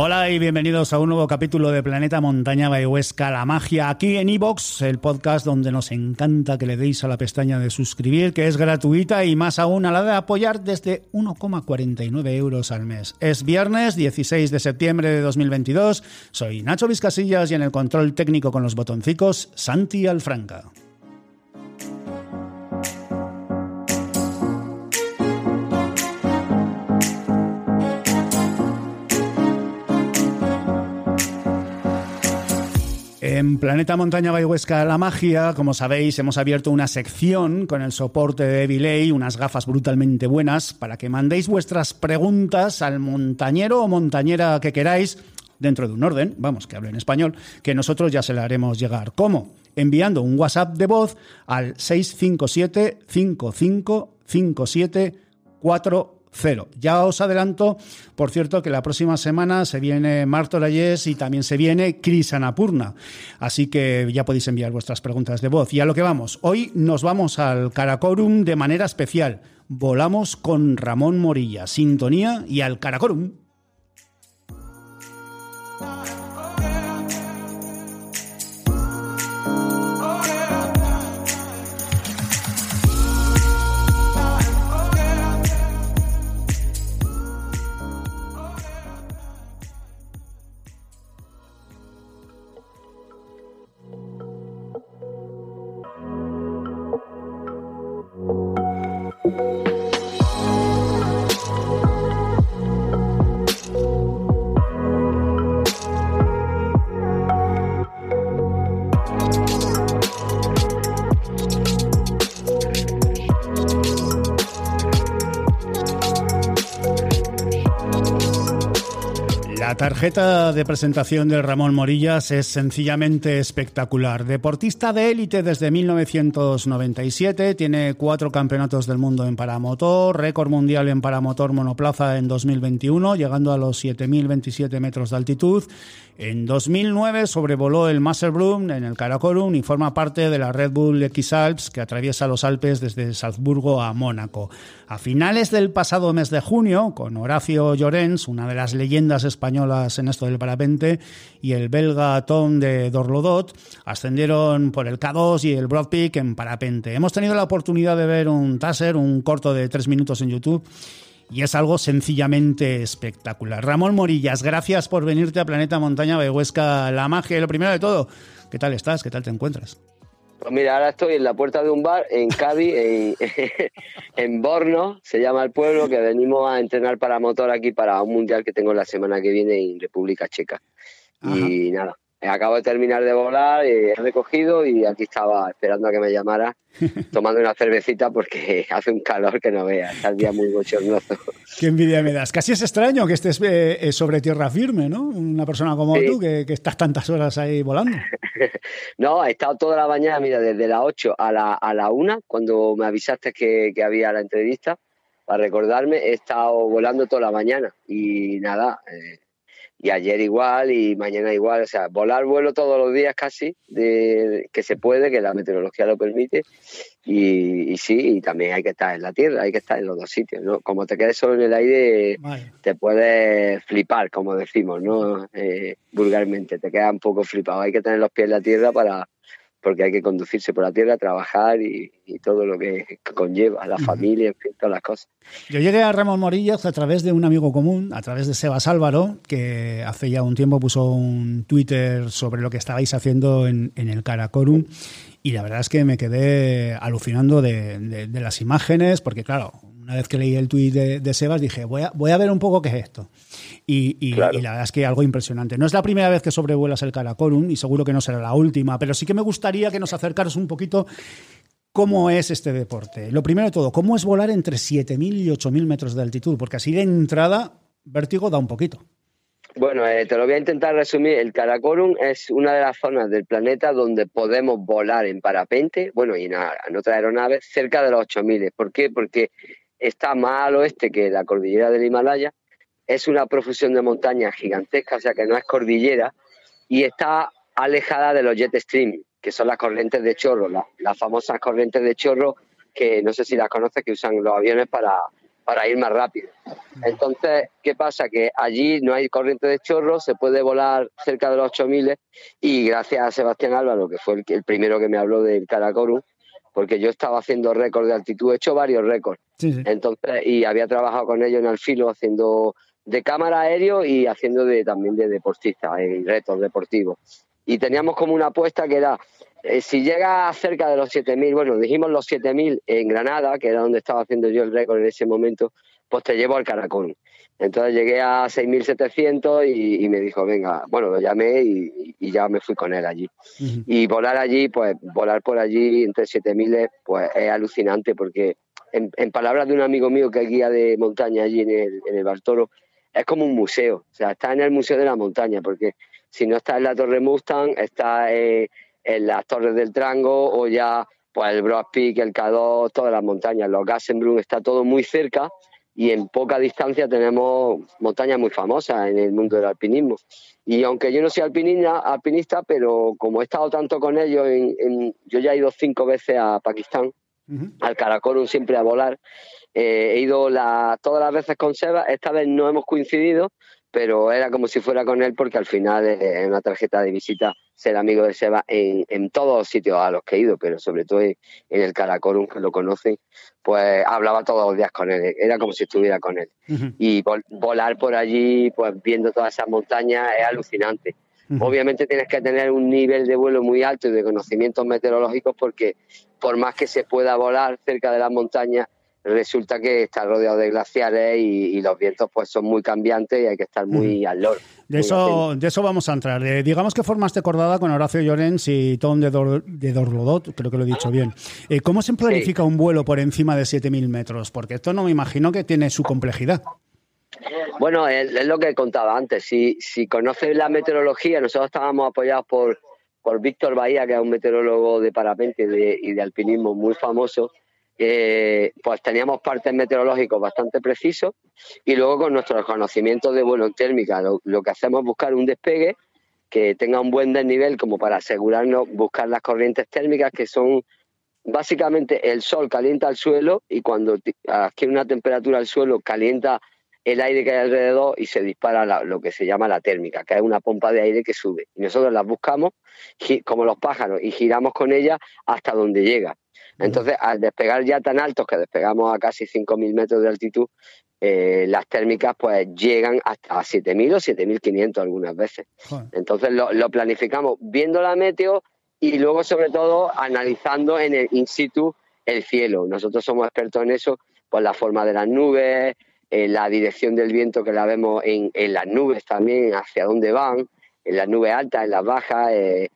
Hola y bienvenidos a un nuevo capítulo de Planeta Montaña Huesca, la magia, aquí en iBox, el podcast donde nos encanta que le deis a la pestaña de suscribir, que es gratuita y más aún a la de apoyar desde 1,49 euros al mes. Es viernes 16 de septiembre de 2022, soy Nacho Vizcasillas y en el control técnico con los botoncicos, Santi Alfranca. En Planeta Montaña Bayhuesca La Magia, como sabéis, hemos abierto una sección con el soporte de Evilay, unas gafas brutalmente buenas, para que mandéis vuestras preguntas al montañero o montañera que queráis, dentro de un orden, vamos, que hable en español, que nosotros ya se le haremos llegar. ¿Cómo? Enviando un WhatsApp de voz al 657 5557 cero. Ya os adelanto, por cierto, que la próxima semana se viene Marto Reyes y también se viene Cris Anapurna. Así que ya podéis enviar vuestras preguntas de voz. Y a lo que vamos. Hoy nos vamos al Caracorum de manera especial. Volamos con Ramón Morilla, Sintonía y al Caracorum. Música tarjeta de presentación del Ramón Morillas es sencillamente espectacular. Deportista de élite desde 1997, tiene cuatro campeonatos del mundo en paramotor, récord mundial en paramotor monoplaza en 2021, llegando a los 7.027 metros de altitud en 2009 sobrevoló el Masserbrum en el Karakorum y forma parte de la Red Bull X-Alps que atraviesa los Alpes desde Salzburgo a Mónaco. A finales del pasado mes de junio, con Horacio Llorens, una de las leyendas españolas en esto del parapente, y el belga Tom de Dorlodot, ascendieron por el K2 y el Broad Peak en parapente. Hemos tenido la oportunidad de ver un taser, un corto de tres minutos en YouTube, y es algo sencillamente espectacular. Ramón Morillas, gracias por venirte a Planeta Montaña Huesca La Magia. Lo primero de todo, ¿qué tal estás? ¿Qué tal te encuentras? Pues mira, ahora estoy en la puerta de un bar en Cádiz, en, en, Borno, se llama el pueblo, que venimos a entrenar para motor aquí para un mundial que tengo la semana que viene en República Checa. Y nada, acabo de terminar de volar, he recogido y aquí estaba esperando a que me llamara, tomando una cervecita porque hace un calor que no veas, está el día muy bochornoso. Qué envidia me das. Casi es extraño que estés eh, eh, sobre tierra firme, ¿no? Una persona como tú que, estás tantas horas ahí volando. no, he estado toda la mañana, mira, desde las 8 a la, a la 1, cuando me avisaste que, había la entrevista, para recordarme, he estado volando toda la mañana y nada. Eh, y ayer igual y mañana igual, o sea, volar vuelo todos los días casi, de, que se puede, que la meteorología lo permite, y, sí, y también hay que estar en la tierra, hay que estar en los dos sitios, ¿no? Como te quedes solo en el aire, te puedes flipar, como decimos, ¿no? Eh, vulgarmente, te queda un poco flipado, hay que tener los pies en la tierra para, porque hay que conducirse por la tierra, trabajar y, todo lo que conlleva, la familia, en fin, todas las cosas. Yo llegué a Ramón Morillas a través de un amigo común, a través de Sebas Álvaro, que hace ya un tiempo puso un Twitter sobre lo que estabais haciendo en, el Caracorum y la verdad es que me quedé alucinando de las imágenes, porque claro, una vez que leí el tuit de, Sebas dije, voy a, voy a ver un poco qué es esto. Y, la verdad es que algo impresionante. No es la primera vez que sobrevuelas el Caracorum y seguro que no será la última, pero sí que me gustaría que nos acercaros un poquito cómo es este deporte. Lo primero de todo, ¿cómo es volar entre 7.000 y 8.000 metros de altitud? Porque así de entrada, vértigo da un poquito. Bueno, eh, te lo voy a intentar resumir. El Karakorum es una de las zonas del planeta donde podemos volar en parapente, bueno, y en, en otras aeronaves, cerca de los 8.000. ¿Por qué? Porque está más al oeste que la cordillera del Himalaya, es una profusión de montañas gigantesca, o sea que no es cordillera, y está alejada de los jet stream, que son las corrientes de chorro, las, famosas corrientes de chorro que no sé si las conoces, que usan los aviones para, para ir más rápido. Entonces, ¿qué pasa? Que allí no hay corriente de chorro, se puede volar cerca de los 8000 y gracias a Sebastián Álvaro, que fue el, primero que me habló del Karakorum, porque yo estaba haciendo récords de altitud, he hecho varios récords. Entonces, y había trabajado con ellos en Alfilo haciendo de cámara aéreo y haciendo de, también de deportista, en retos deportivos. Y teníamos como una apuesta que era, eh, si llega cerca de los 7.000, bueno, dijimos los 7.000 en Granada, que era donde estaba haciendo yo el récord en ese momento, pues te llevo al Caracol. Entonces llegué a 6.700 y, y me dijo, venga, bueno, lo llamé y, ya me fui con él allí. Y volar allí, pues volar por allí entre 7.000, pues es alucinante porque en, palabras de un amigo mío que es guía de montaña allí en el, en el Bartolo, es como un museo. O sea, está en el Museo de la Montaña porque si no está en la Torre Mustang, está en las Torres del Trango o ya pues el Broad Peak, el K2, todas las montañas, los Gassenbrunn, está todo muy cerca y en poca distancia tenemos montañas muy famosas en el mundo del alpinismo. Y aunque yo no soy alpinista, alpinista pero como he estado tanto con ellos, en, yo ya he ido cinco veces a Pakistán, al Karakorum siempre a volar, eh, he ido todas las veces con Seba, esta vez no hemos coincidido, pero era como si fuera con él porque al final es una tarjeta de visita ser amigo de Seba en, en todos los sitios a los que he ido, pero sobre todo en, el Karakorum, que lo conocen, pues hablaba todos los días con él, era como si estuviera con él. Y volar por allí, pues viendo todas esas montañas, es alucinante. Obviamente tienes que tener un nivel de vuelo muy alto y de conocimientos meteorológicos porque por más que se pueda volar cerca de las montañas, resulta que está rodeado de glaciares y, los vientos pues son muy cambiantes y hay que estar muy al loro. De eso, de eso vamos a entrar. Eh, digamos que formaste cordada con Horacio Llorens y Tom de, Dorlodot, creo que lo he dicho bien. Eh, ¿Cómo se planifica un vuelo por encima de 7.000 metros? Porque esto no me imagino que tiene su complejidad. Bueno, es, lo que contaba antes. Si, si conoces la meteorología, nosotros estábamos apoyados por, por Víctor Bahía, que es un meteorólogo de parapente y de alpinismo muy famoso, eh, pues teníamos partes meteorológicos bastante precisos y luego con nuestros conocimientos de vuelo térmica lo, que hacemos es buscar un despegue que tenga un buen desnivel como para asegurarnos buscar las corrientes térmicas que son básicamente el sol calienta el suelo y cuando adquiere una temperatura el suelo calienta el aire que hay alrededor y se dispara lo que se llama la térmica, que es una pompa de aire que sube. Y nosotros las buscamos como los pájaros y giramos con ella hasta donde llega. Entonces, al despegar ya tan altos que despegamos a casi 5.000 metros de altitud, eh, las térmicas pues llegan hasta 7.000 o 7.500 algunas veces. Entonces lo, planificamos viendo la meteo y luego sobre todo analizando en el in situ el cielo. Nosotros somos expertos en eso, pues la forma de las nubes, la dirección del viento que la vemos en, en, las nubes también, hacia dónde van, en las nubes altas, en las bajas, eh,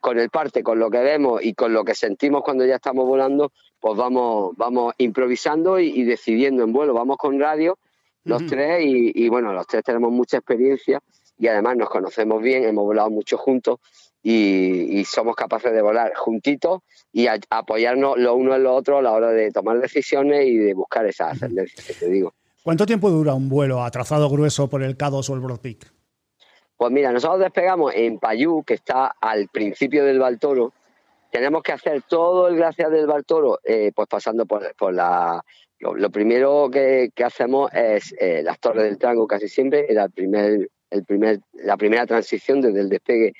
con el parte, con lo que vemos y con lo que sentimos cuando ya estamos volando, pues vamos, vamos improvisando y, decidiendo en vuelo. Vamos con radio, los tres, y, bueno, los tres tenemos mucha experiencia y además nos conocemos bien, hemos volado mucho juntos y, somos capaces de volar juntitos y apoyarnos lo uno en lo otro a la hora de tomar decisiones y de buscar esa ascendencia que te digo. ¿Cuánto tiempo dura un vuelo a trazado grueso por el K2 o el Broad Peak? Pues mira, nosotros despegamos en Payú, que está al principio del Baltoro. Tenemos que hacer todo el glaciar del Baltoro, eh, pues pasando por, la... Lo, primero que, hacemos es eh, las Torres del Trango, casi siempre, era el primer, el primer, la primera transición desde el despegue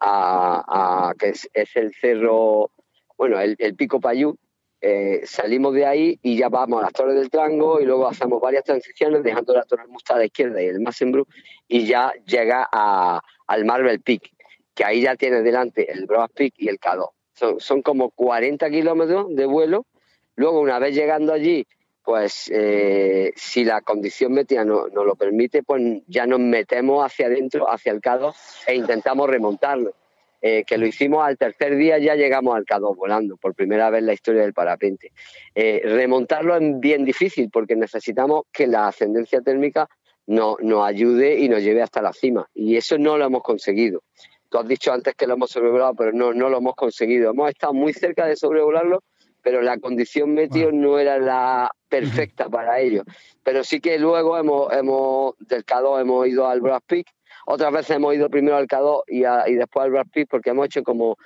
a, que es, el cerro, bueno, el, el Pico Payú, eh, salimos de ahí y ya vamos a las Torres del Trango y luego hacemos varias transiciones dejando la Torre Musta a izquierda y el Massenbrook y ya llega al Marble Peak, que ahí ya tiene delante el Broad Peak y el K2. Son, como 40 kilómetros de vuelo. Luego, una vez llegando allí, pues eh, si la condición metida no, nos lo permite, pues ya nos metemos hacia adentro, hacia el K2 e intentamos remontarlo. Eh, que lo hicimos al tercer día, ya llegamos al K2 volando, por primera vez en la historia del parapente. Eh, remontarlo es bien difícil porque necesitamos que la ascendencia térmica nos, ayude y nos lleve hasta la cima. Y eso no lo hemos conseguido. Tú has dicho antes que lo hemos sobrevolado, pero no, no lo hemos conseguido. Hemos estado muy cerca de sobrevolarlo, pero la condición meteo no era la perfecta para ello. Pero sí que luego hemos, hemos del K2 hemos ido al Brass Peak otras veces hemos ido primero al K2 y, después al Brad Pitt porque hemos hecho como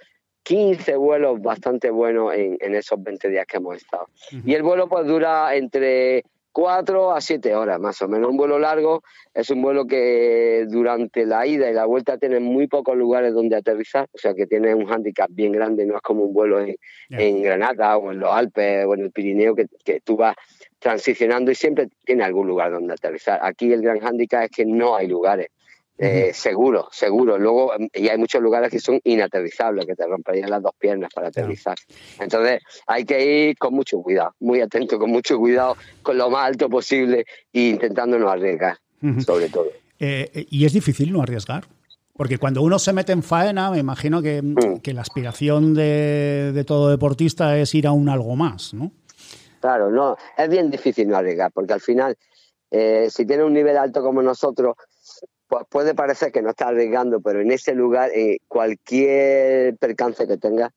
15 vuelos bastante buenos en, esos 20 días que hemos estado. Y el vuelo pues dura entre 4 a 7 horas más o menos. Un vuelo largo es un vuelo que durante la ida y la vuelta tiene muy pocos lugares donde aterrizar, o sea que tiene un hándicap bien grande, no es como un vuelo en, Granada o en los Alpes o en el Pirineo que, que tú vas transicionando y siempre tiene algún lugar donde aterrizar. Aquí el gran hándicap es que no hay lugares. Eh, seguro, seguro. Luego, y hay muchos lugares que son inaterrizables, que te romperían las dos piernas para aterrizar. Entonces, hay que ir con mucho cuidado, muy atento, con mucho cuidado, con lo más alto posible e intentando no arriesgar, sobre todo. Eh, eh, y es difícil no arriesgar. Porque cuando uno se mete en faena, me imagino que, mm. la aspiración de, todo deportista es ir a un algo más, ¿no? Claro, no, es bien difícil no arriesgar, porque al final, si tiene un nivel alto como nosotros, pues puede parecer que no estás arriesgando, pero en ese lugar, eh, cualquier percance que tengas,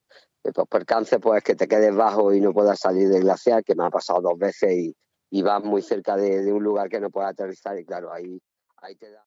eh, pues percance pues que te quedes bajo y no puedas salir del glaciar, que me ha pasado dos veces y, y vas muy cerca de, un lugar que no puedes aterrizar y claro, ahí, ahí te da.